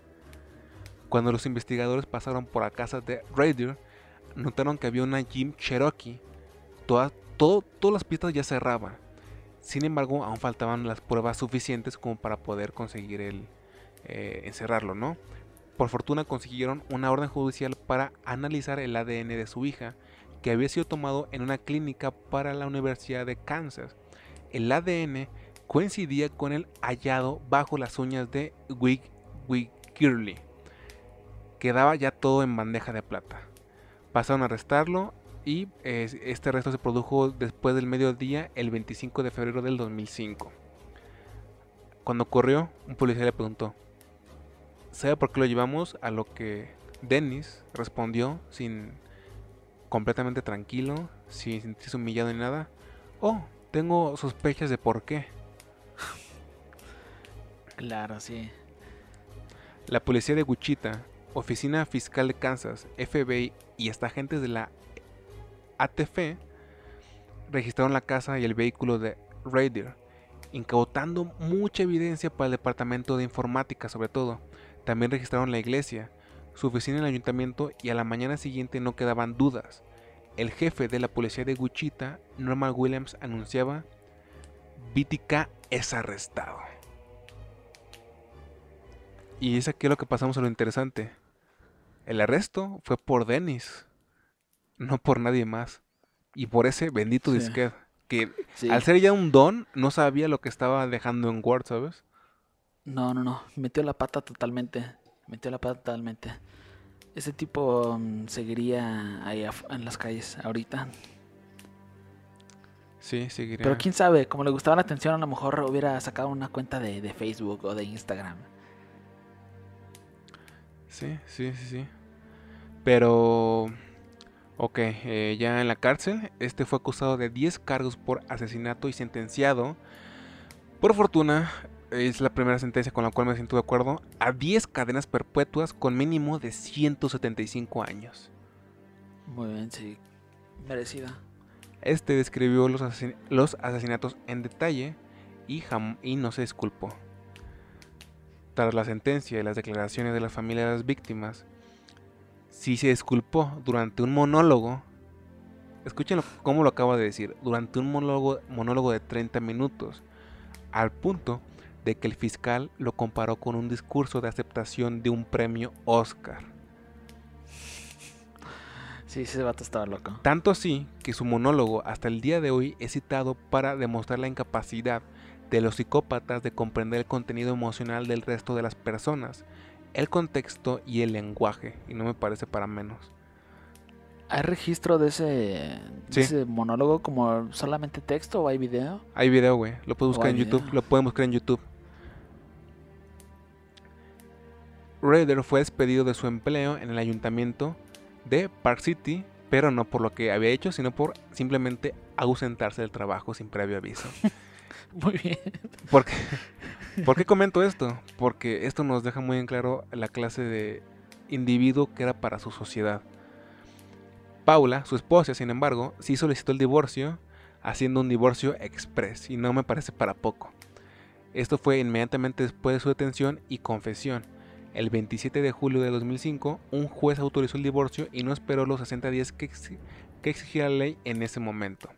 Cuando los investigadores pasaron por la casa de Rader, notaron que había una Jeep Cherokee. Toda, todo, todas las pistas ya cerraban. Sin embargo, aún faltaban las pruebas suficientes como para poder conseguir el eh, encerrarlo, ¿no? Por fortuna consiguieron una orden judicial para analizar el ADN de su hija, que había sido tomado en una clínica para la Universidad de Kansas. El ADN coincidía con el hallado bajo las uñas de Wig, Wig Quedaba ya todo en bandeja de plata. Pasaron a arrestarlo y este arresto se produjo después del mediodía, el 25 de febrero del 2005. Cuando ocurrió, un policía le preguntó, ¿sabe por qué lo llevamos? A lo que Dennis respondió sin completamente tranquilo, sin sentirse humillado ni nada. Oh, tengo sospechas de por qué. Claro, sí. La policía de Wichita, Oficina Fiscal de Kansas, FBI y hasta agentes de la ATF registraron la casa y el vehículo de Raider, incautando mucha evidencia para el departamento de informática sobre todo. También registraron la iglesia, su oficina en el ayuntamiento y a la mañana siguiente no quedaban dudas. El jefe de la policía de Wichita, Norman Williams, anunciaba, BTK es arrestado. Y es aquí lo que pasamos a lo interesante. El arresto fue por Dennis, no por nadie más. Y por ese bendito disquete, que al ser ya un don, no sabía lo que estaba dejando en Word, ¿sabes? No, no, no. Metió la pata totalmente. Metió la pata totalmente. Ese tipo mm, seguiría ahí en las calles ahorita. Sí, seguiría. Pero quién sabe, como le gustaba la atención, a lo mejor hubiera sacado una cuenta de, de Facebook o de Instagram. Sí, sí, sí, sí. Pero... Ok, eh, ya en la cárcel, este fue acusado de 10 cargos por asesinato y sentenciado. Por fortuna, es la primera sentencia con la cual me siento de acuerdo, a 10 cadenas perpetuas con mínimo de 175 años. Muy bien, sí, merecida. Este describió los, los asesinatos en detalle y, y no se disculpó. Tras la sentencia y las declaraciones de la familia de las víctimas, sí se disculpó durante un monólogo. Escuchen cómo lo acaba de decir, durante un monólogo, monólogo de 30 minutos, al punto de que el fiscal lo comparó con un discurso de aceptación de un premio Oscar. Sí, ese vato estaba loco. Tanto así que su monólogo hasta el día de hoy es citado para demostrar la incapacidad de los psicópatas de comprender el contenido emocional del resto de las personas, el contexto y el lenguaje, y no me parece para menos. ¿Hay registro de ese, ese monólogo como solamente texto o hay video? Hay video, güey. Lo puedes buscar en YouTube. Lo pueden buscar en YouTube. Raider fue despedido de su empleo en el ayuntamiento de Park City, pero no por lo que había hecho, sino por simplemente ausentarse del trabajo sin previo aviso. *laughs* *laughs* Muy bien. ¿Por qué? *laughs* ¿Por qué comento esto? Porque esto nos deja muy en claro la clase de individuo que era para su sociedad. Paula, su esposa, sin embargo, sí solicitó el divorcio, haciendo un divorcio express, y no me parece para poco. Esto fue inmediatamente después de su detención y confesión. El 27 de julio de 2005, un juez autorizó el divorcio y no esperó los 60 días que, exigía la ley en ese momento.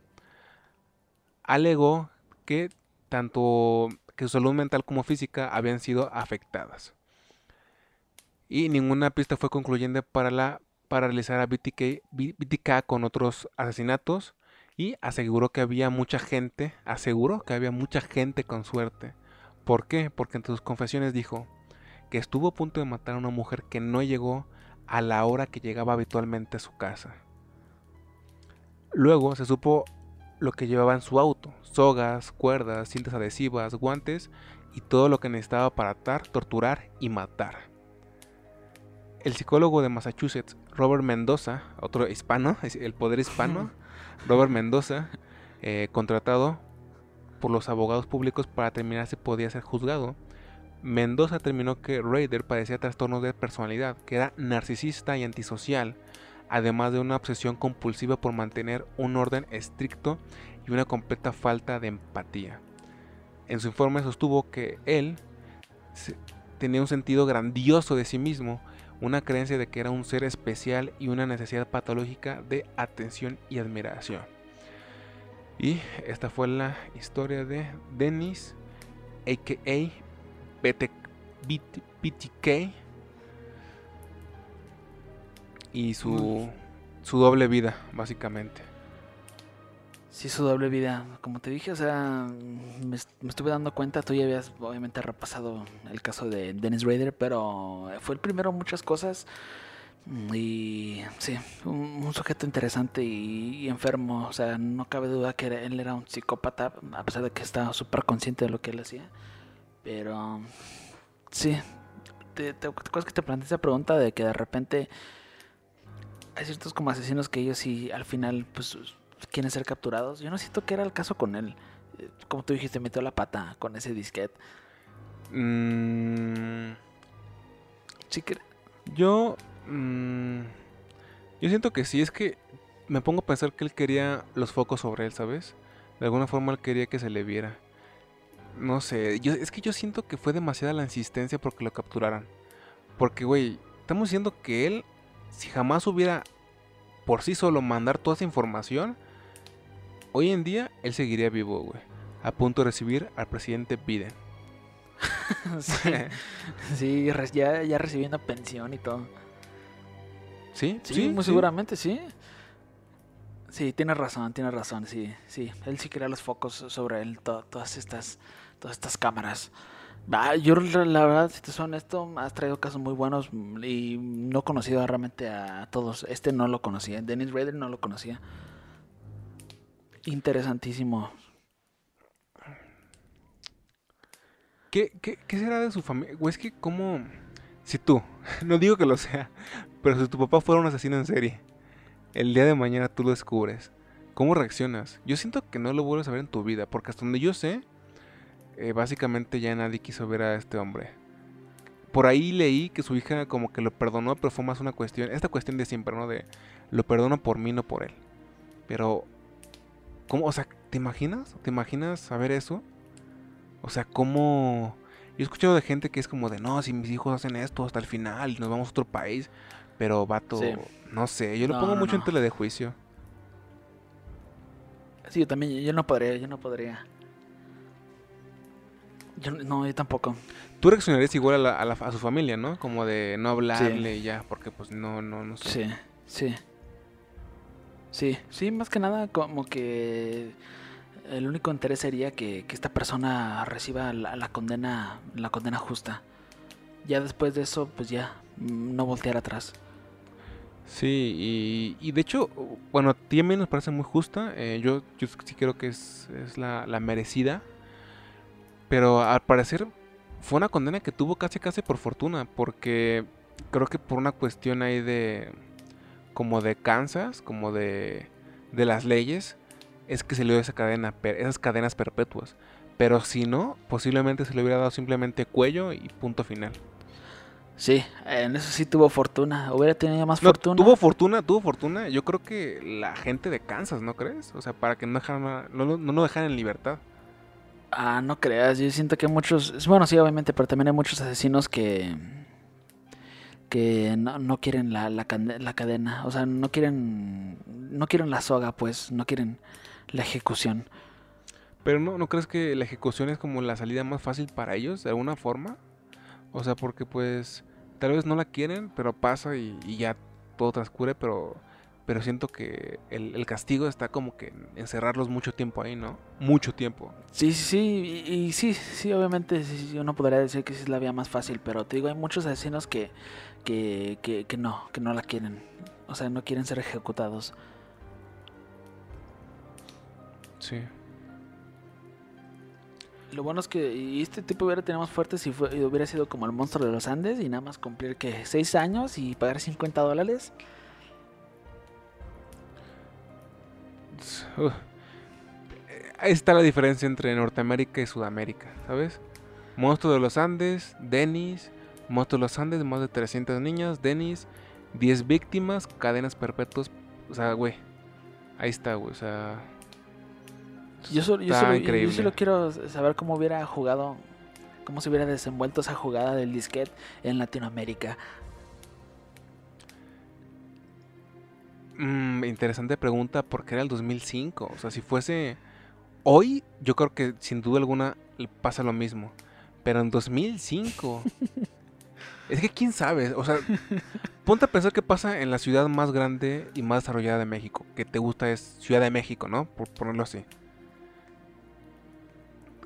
Alegó que tanto que su salud mental como física habían sido afectadas. Y ninguna pista fue concluyente para, la, para a BTK, BTK con otros asesinatos y aseguró que había mucha gente, aseguró que había mucha gente con suerte. ¿Por qué? Porque entre sus confesiones dijo, que estuvo a punto de matar a una mujer que no llegó a la hora que llegaba habitualmente a su casa. Luego se supo lo que llevaba en su auto, sogas, cuerdas, cintas adhesivas, guantes y todo lo que necesitaba para atar, torturar y matar. El psicólogo de Massachusetts, Robert Mendoza, otro hispano, *laughs* el poder hispano, *laughs* Robert Mendoza, eh, contratado por los abogados públicos para determinar si podía ser juzgado, Mendoza determinó que Raider padecía trastornos de personalidad, que era narcisista y antisocial, además de una obsesión compulsiva por mantener un orden estricto y una completa falta de empatía. En su informe sostuvo que él tenía un sentido grandioso de sí mismo, una creencia de que era un ser especial y una necesidad patológica de atención y admiración. Y esta fue la historia de Dennis, a.k.a. BTK, y su, su doble vida, básicamente. Sí, su doble vida. Como te dije, o sea, me, estuve dando cuenta, tú ya habías obviamente repasado el caso de Dennis Rader, pero fue el primero muchas cosas. Y sí, un, sujeto interesante y, enfermo. O sea, no cabe duda que él era un psicópata, a pesar de que estaba súper consciente de lo que él hacía. Pero sí, te, te, acuerdas que te planteé esa pregunta de que de repente hay ciertos como asesinos que ellos sí al final pues quieren ser capturados. Yo no siento que era el caso con él. Eh, como tú dijiste, metió la pata con ese disquete. Mm. sí que... Yo... Mm, yo siento que sí, es que me pongo a pensar que él quería los focos sobre él, ¿sabes? De alguna forma él quería que se le viera. No sé, yo, es que yo siento que fue demasiada la insistencia porque lo capturaran. Porque, güey, estamos diciendo que él, si jamás hubiera por sí solo mandar toda esa información, Hoy en día él seguiría vivo, güey. A punto de recibir al presidente Biden. *laughs* sí, *laughs* ya, ya recibiendo pensión y todo. ¿Sí? Sí, muy seguramente, sí. Sí, tienes razón, tienes razón, sí, sí. Él sí crea los focos sobre él, todas estas, todas estas cámaras. yo la verdad, si te son esto, has traído casos muy buenos y no he conocido realmente a todos. Este no lo conocía, Dennis Rader no lo conocía. Interesantísimo. ¿Qué, será de su familia? Es que, ¿cómo.? Si tú, *laughs* no digo que lo sea, pero si tu papá fuera un asesino en serie, el día de mañana tú lo descubres, ¿cómo reaccionas? Yo siento que no lo vuelves a ver en tu vida, porque hasta donde yo sé, eh, básicamente ya nadie quiso ver a este hombre. Por ahí leí que su hija como que lo perdonó, pero fue más una cuestión, esta cuestión de siempre, ¿no? De lo perdono por mí, no por él. Pero ¿Cómo? O sea, ¿te imaginas? ¿Te imaginas saber eso? O sea, ¿cómo...? Yo he escuchado de gente que es como de, no, si mis hijos hacen esto hasta el final y nos vamos a otro país. Pero, vato, no sé, yo lo pongo mucho en tele de juicio. Sí, yo también, yo no podría, yo no podría. Yo, no, yo tampoco. Tú reaccionarías igual a, a, su familia, ¿no? Como de no hablarle y ya, porque pues no, no, no sé. Sí, sí. Sí, sí, más que nada como que el único interés sería que, esta persona reciba la, condena la condena justa. Ya después de eso, pues ya, mm, no voltear atrás. Sí, y, de hecho, bueno, a ti a mí nos parece muy justa. Eh, yo, yo sí creo que es, es la, la, merecida. Pero al parecer fue una condena que tuvo casi casi por fortuna. Porque creo que por una cuestión ahí de como de Kansas, como de, de las leyes, es que se le dio esa cadena, esas cadenas perpetuas. Pero si no, posiblemente se le hubiera dado simplemente cuello y punto final. Sí, en eso sí tuvo fortuna. Hubiera tenido más fortuna. Tuvo fortuna, tuvo fortuna. Yo creo que la gente de Kansas, ¿no crees? O sea, para que no, dejaran, no, no lo dejaran en libertad. Ah, no creas. Yo siento que muchos. Bueno, sí, obviamente, pero también hay muchos asesinos que que no, no quieren la, la, la, cadena, o sea, no quieren, no quieren la soga, pues, no quieren la ejecución. Pero no, ¿no crees que la ejecución es como la salida más fácil para ellos, de alguna forma? O sea, porque pues tal vez no la quieren, pero pasa y, y ya todo transcurre, pero pero siento que el, castigo está como que encerrarlos mucho tiempo ahí, ¿no? Mucho tiempo. Sí, sí, sí, y, sí, sí, obviamente yo no podría decir que es la vía más fácil, pero te digo, hay muchos asesinos que, que, que, que no, que no la quieren, o sea, no quieren ser ejecutados. Sí. Lo bueno es que este tipo hubiera tenido más fuerte si hubiera sido como el monstruo de los Andes y nada más cumplir que 6 años y pagar 50 dólares. ahí está la diferencia entre Norteamérica y Sudamérica, ¿sabes? Monstruo de los Andes, Denis, De los Andes, más de 300 niños, Denis, 10 víctimas, cadenas perpetuas, o sea, güey, ahí está, güey, o sea... Yo solo, yo, solo, yo solo quiero saber cómo hubiera jugado, cómo se hubiera desenvuelto esa jugada del disquete en Latinoamérica. Mm, interesante pregunta porque era el 2005. O sea, si fuese hoy, yo creo que sin duda alguna pasa lo mismo. Pero en 2005... *laughs* es que quién sabe. O sea, *laughs* ponte a pensar qué pasa en la ciudad más grande y más desarrollada de México. Que te gusta es Ciudad de México, ¿no? Por ponerlo así.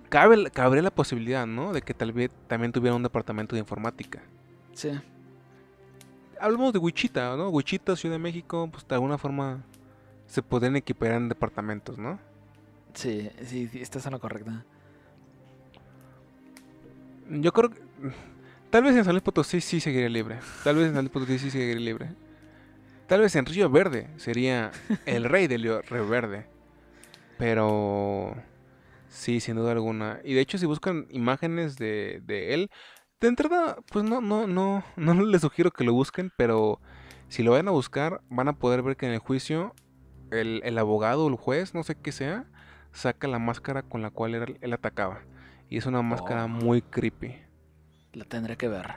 Cabe, cabría la posibilidad, ¿no? De que tal vez también tuviera un departamento de informática. Sí. Hablamos de Wichita, ¿no? Wichita, Ciudad de México, pues de alguna forma se podrían equiparar en departamentos, ¿no? Sí, sí, sí, estás en lo correcto. Yo creo que tal vez en San Luis Potosí sí seguiría libre. Tal vez en San Luis Potosí sí seguiría libre. Tal vez en Río Verde sería el rey del Río Verde. Pero sí, sin duda alguna. Y de hecho, si buscan imágenes de, de él, de entrada, pues no, no, no, *laughs* no les sugiero que lo busquen, pero si lo van a buscar, van a poder ver que en el juicio el, el abogado o el juez, no sé qué sea, saca la máscara con la cual él, él atacaba. Y es una máscara Oh. muy creepy. La tendré que ver.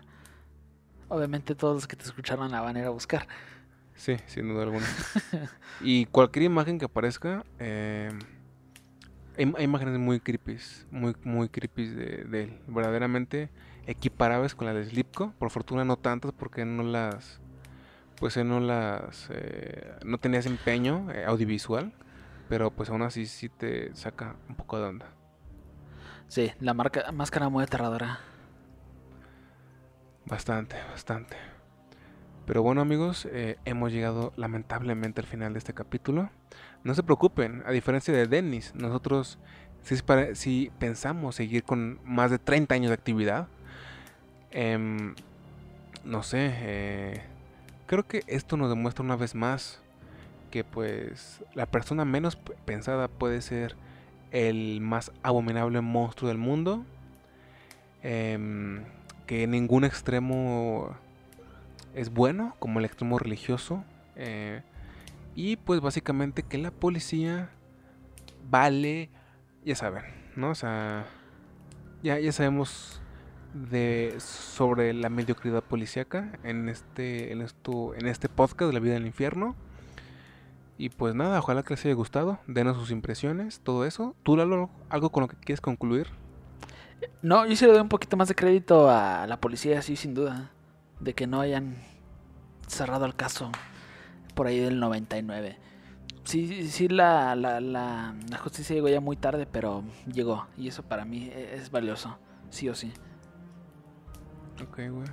Obviamente todos los que te escucharon la van a ir a buscar. Sí, sin duda alguna. *laughs* y cualquier imagen que aparezca, eh, hay, hay imágenes muy creepy, muy, muy creepy de, de él. Verdaderamente equiparables con las de Slipko. Por fortuna no tantas porque no las, pues él no las, eh, no tenía ese empeño eh, audiovisual. Pero pues aún así sí te saca un poco de onda. Sí, la marca, máscara muy aterradora. Bastante, bastante. Pero bueno amigos, eh, hemos llegado lamentablemente al final de este capítulo. No se preocupen, a diferencia de Dennis, nosotros sí pensamos seguir con más de 30 años de actividad. Em, no sé, eh, creo que esto nos demuestra una vez más que pues la persona menos pensada puede ser el más abominable monstruo del mundo. Em, que ningún extremo es bueno, como el extremo religioso. eh, y pues básicamente que la policía vale, ya saben, ¿no? O sea, ya, ya sabemos de sobre la mediocridad policíaca en este, en esto, en este podcast de la vida del infierno. Y pues nada, ojalá que les haya gustado. Denos sus impresiones, todo eso. ¿Tú, Lalo, algo con lo que quieres concluir? No, yo sí le doy un poquito más de crédito a la policía, sí, sin duda. De que no hayan cerrado el caso por ahí del 99. Sí, sí, la, la, la, la justicia llegó ya muy tarde, pero llegó. Y eso para mí e- es valioso, sí o sí. Ok, güey.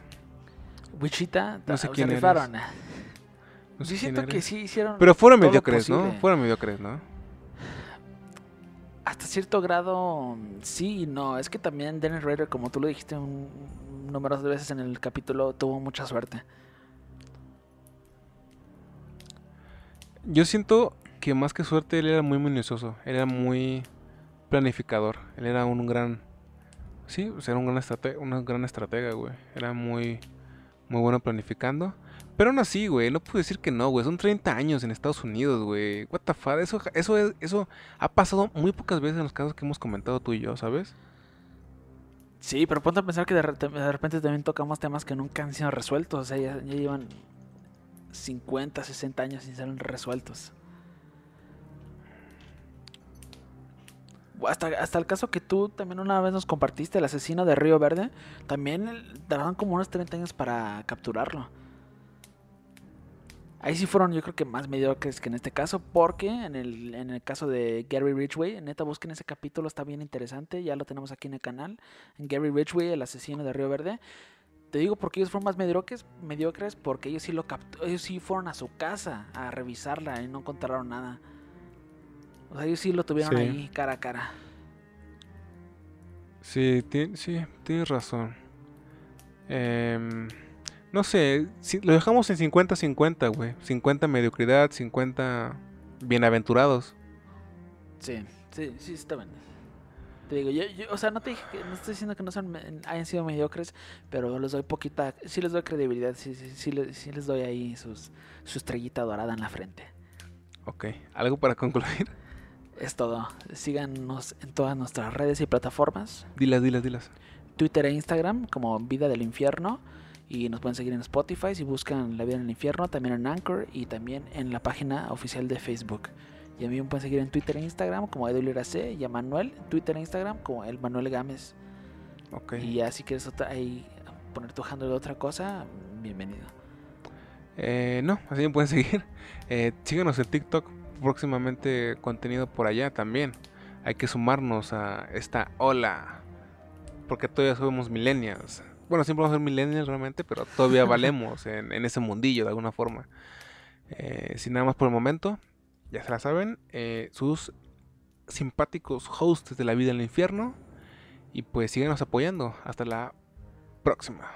Wichita, No sé quién eres. rifaron. No Yo sé quién siento que sí hicieron Pero fueron mediocres, ¿no? Fueron mediocres, ¿no? Hasta cierto grado, sí y no. Es que también Dennis Rader, como tú lo dijiste un, de veces en el capítulo, tuvo mucha suerte. Yo siento que más que suerte él era muy minucioso, él era muy planificador, él era un gran, sí, o era un gran estratega, una gran estratega, güey, era muy, muy bueno planificando, pero aún así, güey, no puedo decir que no, güey, son 30 años en Estados Unidos, güey, what the fuck, eso, eso, es, eso ha pasado muy pocas veces en los casos que hemos comentado tú y yo, ¿sabes? Sí, pero ponte a pensar que de, re- de repente también tocamos temas que nunca han sido resueltos. O sea, ya, llevan 50, 60 años sin ser resueltos. Hasta, hasta el caso que tú también una vez nos compartiste, el asesino de Río Verde, también tardaron como unos 30 años para capturarlo. Ahí sí fueron, yo creo que más mediocres que en este caso, porque en el, en el caso de Gary Ridgway, neta, busquen ese capítulo, está bien interesante, ya lo tenemos aquí en el canal. Gary Ridgway, el asesino de Río Verde. Te digo porque ellos fueron más mediocres, mediocres porque ellos sí lo capt- ellos sí fueron a su casa a revisarla y no encontraron nada. O sea, ellos sí lo tuvieron Sí. ahí cara a cara. Sí, sí, tienes razón. Em, no sé, si, lo dejamos en 50-50, güey. 50 mediocridad, 50 bienaventurados. Sí, sí, sí, está bien. Te digo, yo, yo- o sea, no te dije que- no estoy diciendo que no son, hayan sido mediocres, pero les doy poquita, sí les doy credibilidad, sí, sí, sí, les, sí les doy ahí sus, su estrellita dorada en la frente. Ok, ¿algo para concluir? *laughs* Es todo. Síganos en todas nuestras redes y plataformas. Dilas, dilas, dilas. Twitter e Instagram como Vida del Infierno. Y nos pueden seguir en Spotify si buscan La Vida en el Infierno, también en Anchor y también en la página oficial de Facebook. Y a mí me pueden seguir en Twitter e Instagram como C y a Manuel en Twitter e Instagram como el Manuel Gámez. Y ya si quieres otra, ahí poner tu handle de otra cosa, bienvenido. Eh, no, así me pueden *laughs* seguir. Eh, síganos en TikTok. Próximamente contenido por allá también. Hay que sumarnos a esta ola. Porque todavía somos millennials. Bueno, siempre vamos a ser millennials realmente, pero todavía valemos *laughs* en, ese mundillo de alguna forma. Eh, sin nada más por el momento, ya se la saben. eh, sus simpáticos hosts de la vida en el infierno. Y pues síganos apoyando. Hasta la próxima.